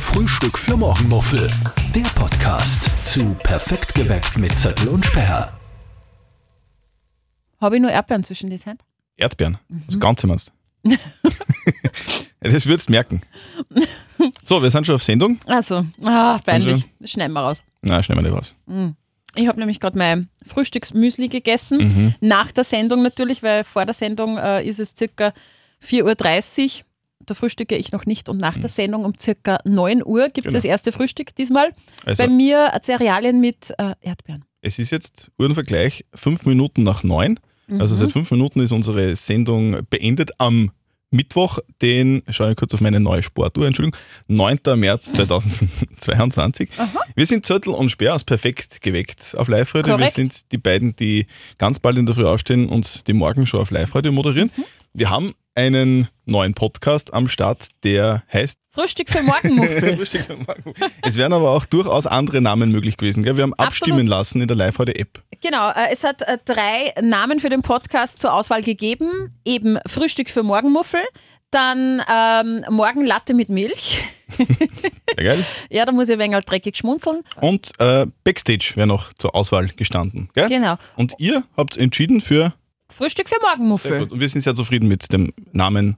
Frühstück für Morgenmuffel. Der Podcast zu Perfekt geweckt mit Zettel und Sperr. Habe ich nur Erdbeeren zwischen die Zeit? Erdbeeren. Das Ganze meinst das würdest du merken. So, wir sind schon auf Sendung. Also, ah, peinlich. Das schneiden wir raus. Nein, schnell mal nicht raus. Ich habe nämlich gerade mein Frühstücksmüsli gegessen. Nach der Sendung natürlich, weil vor der Sendung äh, ist es circa 4.30 Uhr. Da frühstücke ich noch nicht und nach der Sendung um circa 9 Uhr gibt es Genau. das erste Frühstück diesmal. Also, Bei mir Cerealien mit äh, Erdbeeren. es ist jetzt Uhrenvergleich fünf Minuten nach neun. Also Mhm. seit fünf Minuten ist unsere Sendung beendet am Mittwoch, den, schau ich kurz auf meine neue Sportuhr, Entschuldigung, 9. März 2022. Wir sind Zörtel und Speer aus Perfekt geweckt auf Live-Radio. Wir sind die beiden, die ganz bald in der Früh aufstehen und die Morgenshow auf Live-Radio moderieren. Mhm. Wir haben einen neuen Podcast am Start, der heißt Frühstück für Morgenmuffel. Frühstück für Morgen. Es wären aber auch durchaus andere Namen möglich gewesen. Gell? Wir haben abstimmen Absolut. lassen in der Live-Radio-App. Genau, äh, es hat äh, drei Namen für den Podcast zur Auswahl gegeben. Eben Frühstück für Morgenmuffel, dann ähm, Morgenlatte mit Milch. Sehr geil. Ja, da muss ich ein wenig dreckig schmunzeln. Und äh, Backstage wäre noch zur Auswahl gestanden. Gell? Genau. Und ihr habt entschieden für. Frühstück für Morgenmuffel. Und wir sind sehr zufrieden mit dem Namen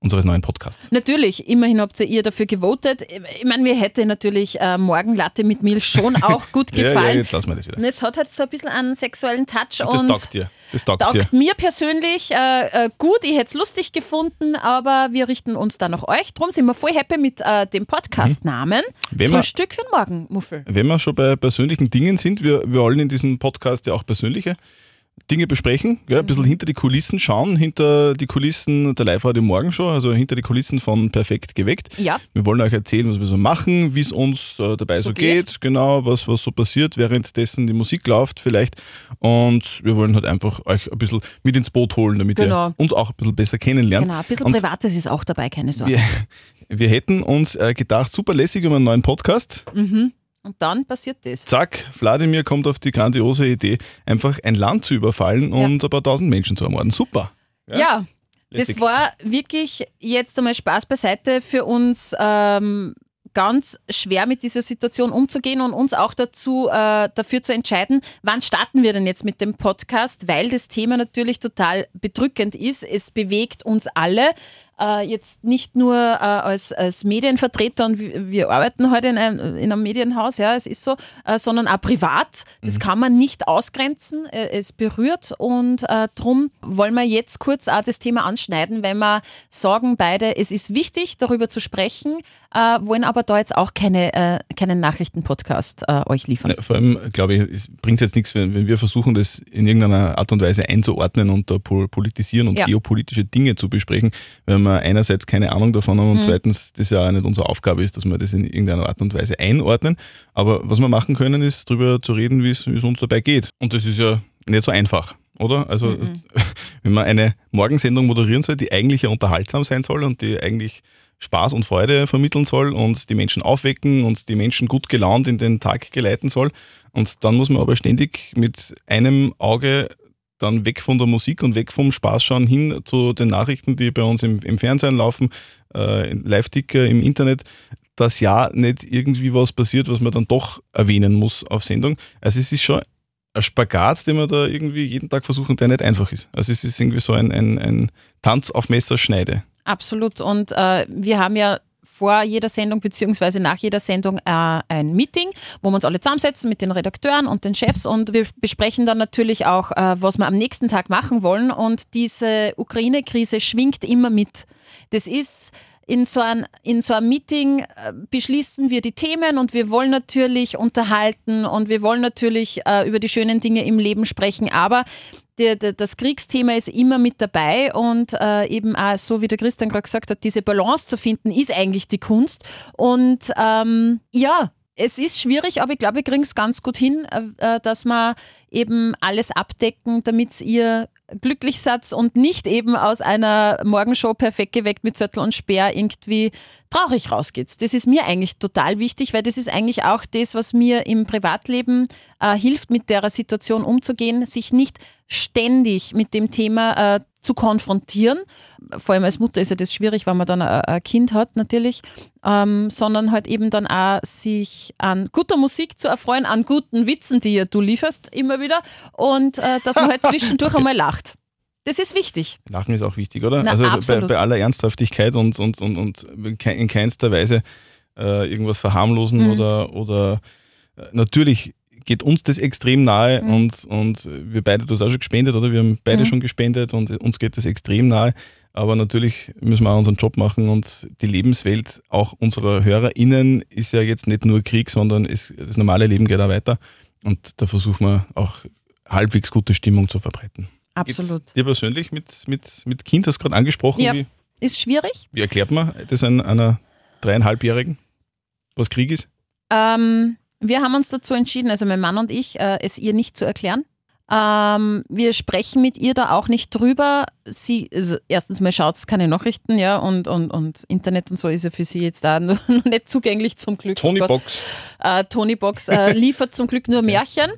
unseres neuen Podcasts. Natürlich, immerhin habt ihr dafür gewotet. Ich meine, mir hätte natürlich äh, Morgenlatte mit Milch schon auch gut Ja, ja, gefallen. jetzt lassen wir das wieder. und es hat halt so ein bisschen einen sexuellen Touch Das und taugt dir. Das taugt, dir. taugt mir persönlich äh, äh, gut. Ich hätte es lustig gefunden, aber wir richten uns dann nach euch. Drum sind wir voll happy mit äh, dem Podcast-Namen. Mhm. Frühstück für den Morgenmuffel. Wenn wir schon bei persönlichen Dingen sind, wir, wir wollen in diesem Podcast ja auch persönliche Dinge besprechen, gell? ein bisschen Mhm. hinter die Kulissen schauen, hinter die Kulissen der Live-Radio Morgenshow, also hinter die Kulissen von Perfekt geweckt. Ja. Wir wollen euch erzählen, was wir so machen, wie es uns äh, dabei so, So geht. geht. genau, was, was so passiert, währenddessen die Musik läuft vielleicht. Und wir wollen halt einfach euch ein bisschen mit ins Boot holen, damit Genau. ihr uns auch ein bisschen besser kennenlernt. Genau, ein bisschen Und Privates ist auch dabei, keine Sorge. wir, wir hätten uns äh, gedacht, super lässig über einen neuen Podcast. Und dann passiert das. Zack, Wladimir kommt auf die grandiose Idee, einfach ein Land zu überfallen und ein paar tausend Menschen zu ermorden. Super. Ja, lässig. das war wirklich jetzt einmal Spaß beiseite für uns ähm, ganz schwer mit dieser Situation umzugehen und uns auch dazu äh, dafür zu entscheiden, wann starten wir denn jetzt mit dem Podcast, weil das Thema natürlich total bedrückend ist. Es bewegt uns alle. Äh, jetzt nicht nur äh, als, als Medienvertreter und wir, arbeiten heute in einem, in einem Medienhaus, ja, es ist so, äh, sondern auch privat. Das kann man nicht ausgrenzen. Äh, es berührt und äh, drum wollen wir jetzt kurz auch das Thema anschneiden, weil wir sagen beide, es ist wichtig, darüber zu sprechen, äh, wollen aber da jetzt auch keine, äh, keinen Nachrichtenpodcast euch liefern. Ja, vor allem, glaube ich, es bringt jetzt nichts, wenn, wenn wir versuchen, das in irgendeiner Art und Weise einzuordnen und da pol- politisieren und Ja. geopolitische Dinge zu besprechen, wenn wir einerseits keine Ahnung davon haben und Mhm. zweitens das ja auch nicht unsere Aufgabe ist, dass wir das in irgendeiner Art und Weise einordnen. Aber was wir machen können, ist darüber zu reden, wie es uns dabei geht. Und das ist ja nicht so einfach. Oder? Also, Mhm. wenn man eine Morgensendung moderieren soll, die eigentlich ja unterhaltsam sein soll und die eigentlich Spaß und Freude vermitteln soll und die Menschen aufwecken und die Menschen gut gelaunt in den Tag geleiten soll. Und dann muss man aber ständig mit einem Auge dann weg von der Musik und weg vom Spaß schauen hin zu den Nachrichten, die bei uns im, im Fernsehen laufen, äh, Live-Ticker im Internet, dass ja nicht irgendwie was passiert, was man dann doch erwähnen muss auf Sendung. Also es ist schon ein Spagat, den wir da irgendwie jeden Tag versuchen, der nicht einfach ist. Also es ist irgendwie so ein, ein, ein Tanz auf Messerschneide. Absolut. Und äh, wir haben ja vor jeder Sendung beziehungsweise nach jeder Sendung äh, ein Meeting, wo wir uns alle zusammensetzen mit den Redakteuren und den Chefs und wir besprechen dann natürlich auch, äh, was wir am nächsten Tag machen wollen. Und diese Ukraine-Krise schwingt immer mit. Das ist in so, ein, in so einem Meeting äh, beschließen wir die Themen und wir wollen natürlich unterhalten und wir wollen natürlich äh, über die schönen Dinge im Leben sprechen, aber das Kriegsthema ist immer mit dabei und äh, eben auch, so wie der Christian gerade gesagt hat, diese Balance zu finden, ist eigentlich die Kunst. Und ähm, ja, es ist schwierig, aber ich glaube, wir kriegen es ganz gut hin, äh, äh, dass wir eben alles abdecken, damit ihr glücklich seid und nicht eben aus einer Morgenshow perfekt geweckt mit Zöttel und Speer irgendwie traurig rausgeht. Das ist mir eigentlich total wichtig, weil das ist eigentlich auch das, was mir im Privatleben äh, hilft, mit der Situation umzugehen, sich nicht ständig mit dem Thema äh, zu konfrontieren. Vor allem als Mutter ist ja das schwierig, wenn man dann ein, Kind hat, natürlich. Ähm, sondern halt eben dann auch sich an guter Musik zu erfreuen, an guten Witzen, die du lieferst immer wieder und äh, dass man halt zwischendurch einmal lacht. Das ist wichtig. Lachen ist auch wichtig, oder? Na, also bei, bei aller Ernsthaftigkeit und, und, und, und in keinster Weise äh, irgendwas verharmlosen Mhm. oder, oder äh, natürlich geht uns das extrem nahe Mhm. und, und wir beide, du hast auch schon gespendet, oder? Wir haben beide Mhm. schon gespendet und uns geht das extrem nahe. Aber natürlich müssen wir auch unseren Job machen und die Lebenswelt auch unserer HörerInnen ist ja jetzt nicht nur Krieg, sondern es, das normale Leben geht auch weiter. Und da versuchen wir auch halbwegs gute Stimmung zu verbreiten. Absolut. Geht's dir persönlich mit, mit, mit Kind, hast du gerade angesprochen, Ja. wie, Ist schwierig. wie erklärt man das an einer dreieinhalbjährigen, was Krieg ist? Ähm, wir haben uns dazu entschieden, also mein Mann und ich, äh, es ihr nicht zu erklären. Ähm, wir sprechen mit ihr da auch nicht drüber. Sie, also erstens mal schaut keine Nachrichten, ja, und, und, und Internet und so ist ja für sie jetzt da noch nicht zugänglich zum Glück. Tony Oh. Box. Äh, Tony Box äh, liefert zum Glück nur Märchen.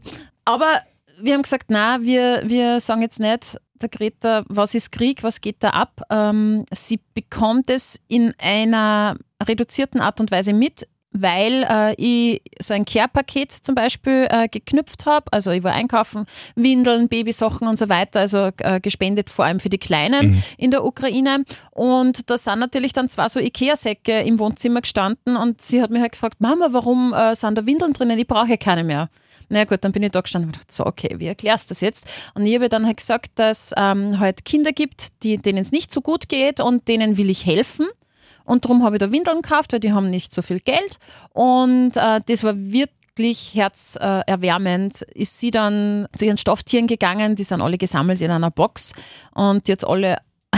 Aber wir haben gesagt, na, wir, wir sagen jetzt nicht, der Greta, was ist Krieg, was geht da ab? Ähm, sie bekommt es in einer reduzierten Art und Weise mit, weil äh, ich so ein Care-Paket zum Beispiel äh, geknüpft habe. Also ich war einkaufen, Windeln, Babysachen und so weiter, also äh, gespendet vor allem für die Kleinen in der Ukraine. Und da sind natürlich dann zwei so Ikea-Säcke im Wohnzimmer gestanden und sie hat mich halt gefragt, Mama, warum äh, sind da Windeln drinnen? Ich brauche ja keine mehr. Na gut, dann bin ich da gestanden und gedacht, so, okay, wie erklärst du das jetzt? Und ich habe dann halt gesagt, dass ähm, halt Kinder gibt, die, denen es nicht so gut geht und denen will ich helfen. Und darum habe ich da Windeln gekauft, weil die haben nicht so viel Geld. Und äh, das war wirklich herzerwärmend. Ist sie dann zu ihren Stofftieren gegangen, die sind alle gesammelt in einer Box und jetzt alle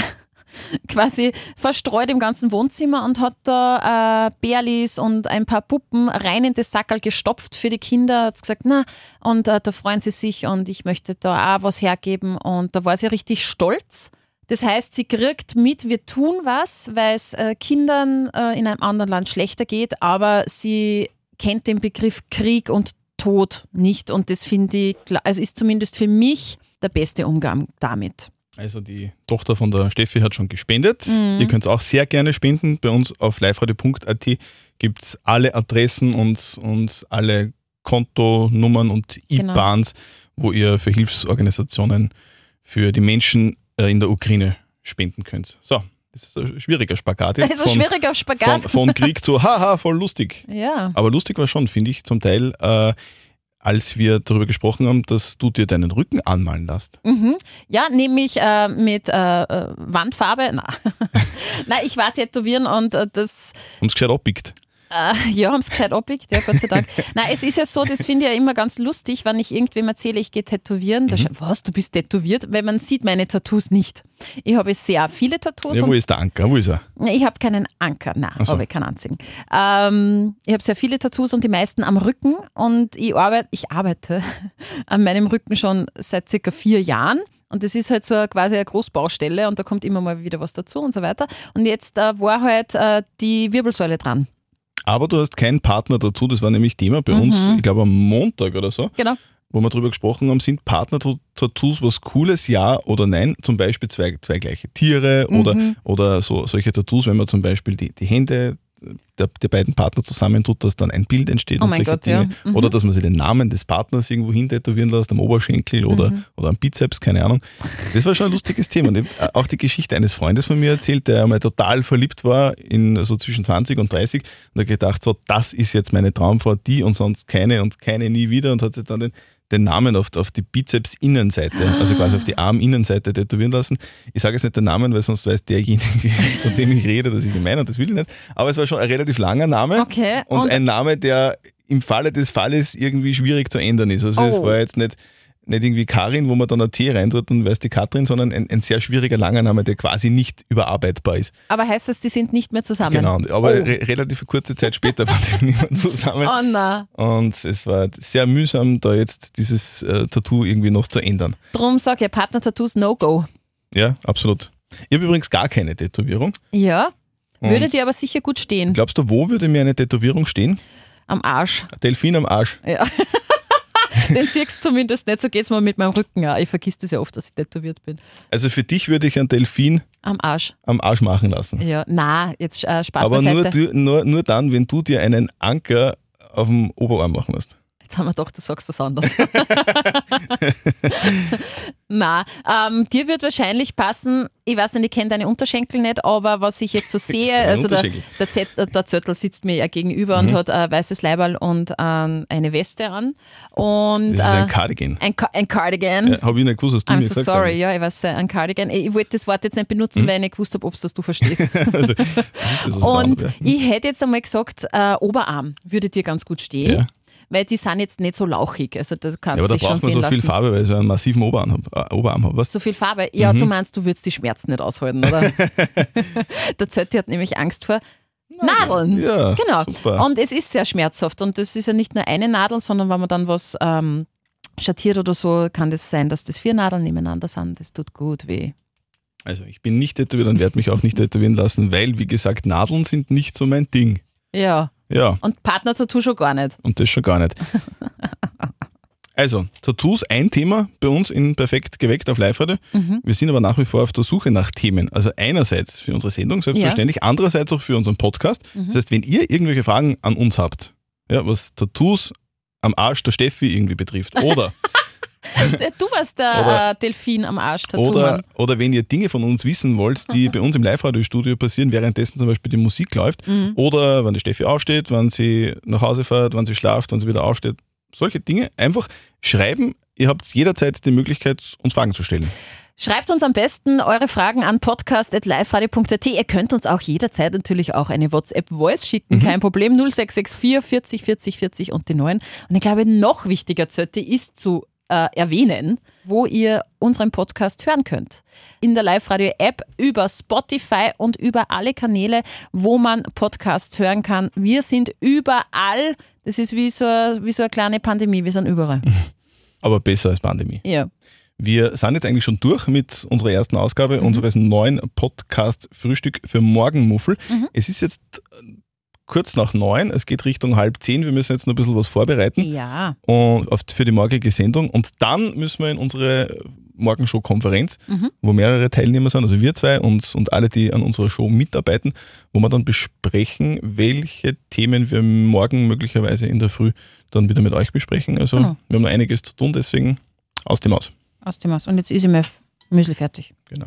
quasi verstreut im ganzen Wohnzimmer und hat da äh, Bärlis und ein paar Puppen rein in das Sackerl gestopft für die Kinder. Hat gesagt, na, und äh, da freuen sie sich und ich möchte da auch was hergeben. Und da war sie richtig stolz. Das heißt, sie kriegt mit, wir tun was, weil es äh, Kindern äh, in einem anderen Land schlechter geht, aber sie kennt den Begriff Krieg und Tod nicht. Und das finde ich, klar- also ist zumindest für mich der beste Umgang damit. Also die Tochter von der Steffi hat schon gespendet. Mhm. Ihr könnt auch sehr gerne spenden. Bei uns auf liveradio.at gibt es alle Adressen und, und alle Kontonummern und Genau. IBANs, wo ihr für Hilfsorganisationen für die Menschen in der Ukraine spenden könnt. So, das ist ein schwieriger Spagat jetzt. Also schwieriger von, Spagat. von Krieg zu haha, voll lustig. ja. Aber lustig war schon, finde ich, zum Teil, äh, als wir darüber gesprochen haben, dass du dir deinen Rücken anmalen lässt. Mhm. Ja, nämlich äh, mit äh, äh, Wandfarbe. Na. Nein, ich war tätowieren und äh, das, Haben es gescheit abbiegt. Äh, ja, haben es gescheit abbiegt, ja, Gott sei Dank. Nein, es ist ja so, das finde ich ja immer ganz lustig, wenn ich irgendwem erzähle, ich gehe tätowieren. Da schaut, was, du bist tätowiert? Weil man sieht meine Tattoos nicht. Ich habe sehr viele Tattoos Ja, wo ist der Anker? Wo ist er? Ich habe keinen Anker, nein, so. habe ich keinen einzigen. Ähm, ich habe sehr viele Tattoos und die meisten am Rücken und ich arbeite, ich arbeite an meinem Rücken schon seit circa vier Jahren. Und das ist halt so quasi eine Großbaustelle und da kommt immer mal wieder was dazu und so weiter. Und jetzt äh, war halt äh, die Wirbelsäule dran. Aber du hast keinen Partner dazu, das war nämlich Thema bei uns, Mhm. ich glaube am Montag oder so, Genau. wo wir darüber gesprochen haben, sind Partner-Tattoos was Cooles, ja oder nein? Zum Beispiel zwei, zwei gleiche Tiere oder, Mhm. oder so, solche Tattoos, wenn man zum Beispiel die, die Hände der, der beiden Partner zusammentut, dass dann ein Bild entsteht Oh und solche Gott, ja. Dinge. Mhm. Oder dass man sich den Namen des Partners irgendwo hin tätowieren lässt, am Oberschenkel oder, Mhm. oder am Bizeps, keine Ahnung. Das war schon ein lustiges Thema. Und auch die Geschichte eines Freundes von mir erzählt, der einmal total verliebt war in so zwischen 20 und 30 und hat gedacht, so, das ist jetzt meine Traumfrau, die und sonst keine und keine nie wieder und hat sich dann den, den Namen auf, auf die Bizeps-Innenseite, also quasi auf die Arm-Innenseite tätowieren lassen. Ich sage jetzt nicht den Namen, weil sonst weiß derjenige, von dem ich rede, dass ich ihn meine und das will ich nicht. Aber es war schon ein relativ langer Name Okay. und, Und- ein Name, der im Falle des Falles irgendwie schwierig zu ändern ist. Also es Oh. war jetzt nicht, nicht irgendwie Karin, wo man dann ein T rein tut und weiß die Katrin, sondern ein, ein sehr schwieriger langer Name, der quasi nicht überarbeitbar ist. Aber heißt das, die sind nicht mehr zusammen? Genau, aber Oh, re relativ kurze Zeit später waren die nicht mehr zusammen. oh nein. Und es war sehr mühsam, da jetzt dieses äh, Tattoo irgendwie noch zu ändern. Drum sage ich, Partner-Tattoos No-Go. Ja, absolut. Ich habe übrigens gar keine Tätowierung. Ja. Würde dir aber sicher gut stehen. Glaubst du, wo würde mir eine Tätowierung stehen? Am Arsch. Delfin am Arsch. Ja. Den siehst du zumindest nicht. So geht es mir mit meinem Rücken auch. Ich vergiss das ja oft, dass ich tätowiert bin. Also für dich würde ich einen Delfin Am Arsch. am Arsch machen lassen. Ja, na, jetzt äh, Spaß Aber nur, nur, nur dann, wenn du dir einen Anker auf dem Oberarm machen lässt. Jetzt haben wir doch, du sagst das anders. Na, ähm, dir wird wahrscheinlich passen, ich weiß nicht, ich kenne deine Unterschenkel nicht, aber was ich jetzt so sehe, also der, der, Zett, der Zöttl sitzt mir ja gegenüber Mhm. und hat ein weißes Leiberl und ähm, eine Weste an. Und Das ist ein äh, Cardigan. ein, ein Cardigan. Ja, Habe ich nicht gewusst, dass du I'm so gesagt sorry, hast. ja, ich weiß, äh, ein Cardigan. Ich wollte das Wort jetzt nicht Mhm. benutzen, weil ich nicht gewusst habe, ob das du verstehst. Also, das das, was Und ich hätte jetzt einmal gesagt, äh, Oberarm würde dir ganz gut stehen, Ja. Weil die sind jetzt nicht so lauchig. Also das ja, kannst aber du da braucht man sehen so viel lassen. Farbe, weil ich einen massiven Oberarm habe. Äh, Oberarm hab? So viel Farbe. Ja, Mhm. du meinst, du würdest die Schmerzen nicht aushalten, oder? Der Zötti hat nämlich Angst vor Nadeln. Ja, Genau. super. Und es ist sehr schmerzhaft. Und das ist ja nicht nur eine Nadel, sondern wenn man dann was ähm, schattiert oder so, kann das sein, dass das vier Nadeln nebeneinander sind. Das tut gut weh. Also ich bin nicht tätowiert und werde mich auch nicht tätowieren lassen, weil, wie gesagt, Nadeln sind nicht so mein Ding. Ja. Ja, Und Partner-Tattoo schon gar nicht. und das schon gar nicht. Also, Tattoos, ein Thema bei uns in Perfekt geweckt auf Live-Radio. Mhm. Wir sind aber nach wie vor auf der Suche nach Themen. Also einerseits für unsere Sendung, selbstverständlich, andererseits auch für unseren Podcast. Mhm. Das heißt, wenn ihr irgendwelche Fragen an uns habt, ja, was Tattoos am Arsch der Steffi irgendwie betrifft, oder Du warst der Oder- äh, Delfin am Arsch. Oder, oder wenn ihr Dinge von uns wissen wollt, die bei uns im Live-Radio-Studio passieren, währenddessen zum Beispiel die Musik läuft, Mhm. oder wenn die Steffi aufsteht, wenn sie nach Hause fährt, wenn sie schlaft, wenn sie wieder aufsteht. Solche Dinge einfach schreiben. Ihr habt jederzeit die Möglichkeit, uns Fragen zu stellen. Schreibt uns am besten eure Fragen an podcast.liveradio.at. Ihr könnt uns auch jederzeit natürlich auch eine WhatsApp-Voice schicken, Mhm. kein Problem. 0664 40 40 40 und die 9. Und ich glaube, noch wichtiger, Zötti, ist zu äh, erwähnen, wo ihr unseren Podcast hören könnt. In der Live-Radio-App, über Spotify und über alle Kanäle, wo man Podcasts hören kann. Wir sind überall. Das ist wie so, wie so eine kleine Pandemie. Wir sind überall. Aber besser als Pandemie. Ja. Wir sind jetzt eigentlich schon durch mit unserer ersten Ausgabe unseres neuen Podcast Frühstück für Morgenmuffel. Es ist jetzt kurz nach neun, es geht Richtung halb zehn. Wir müssen jetzt noch ein bisschen was vorbereiten. Ja. und auf, für die morgige Sendung. Und dann müssen wir in unsere Morgenshow-Konferenz, wo mehrere Teilnehmer sind, also wir zwei und, und alle, die an unserer Show mitarbeiten, wo wir dann besprechen, welche Themen wir morgen möglicherweise in der Früh dann wieder mit euch besprechen. Also Genau. wir haben noch einiges zu tun, deswegen aus dem Aus. Aus dem Haus. Und jetzt ist mir Müsli fertig. Genau.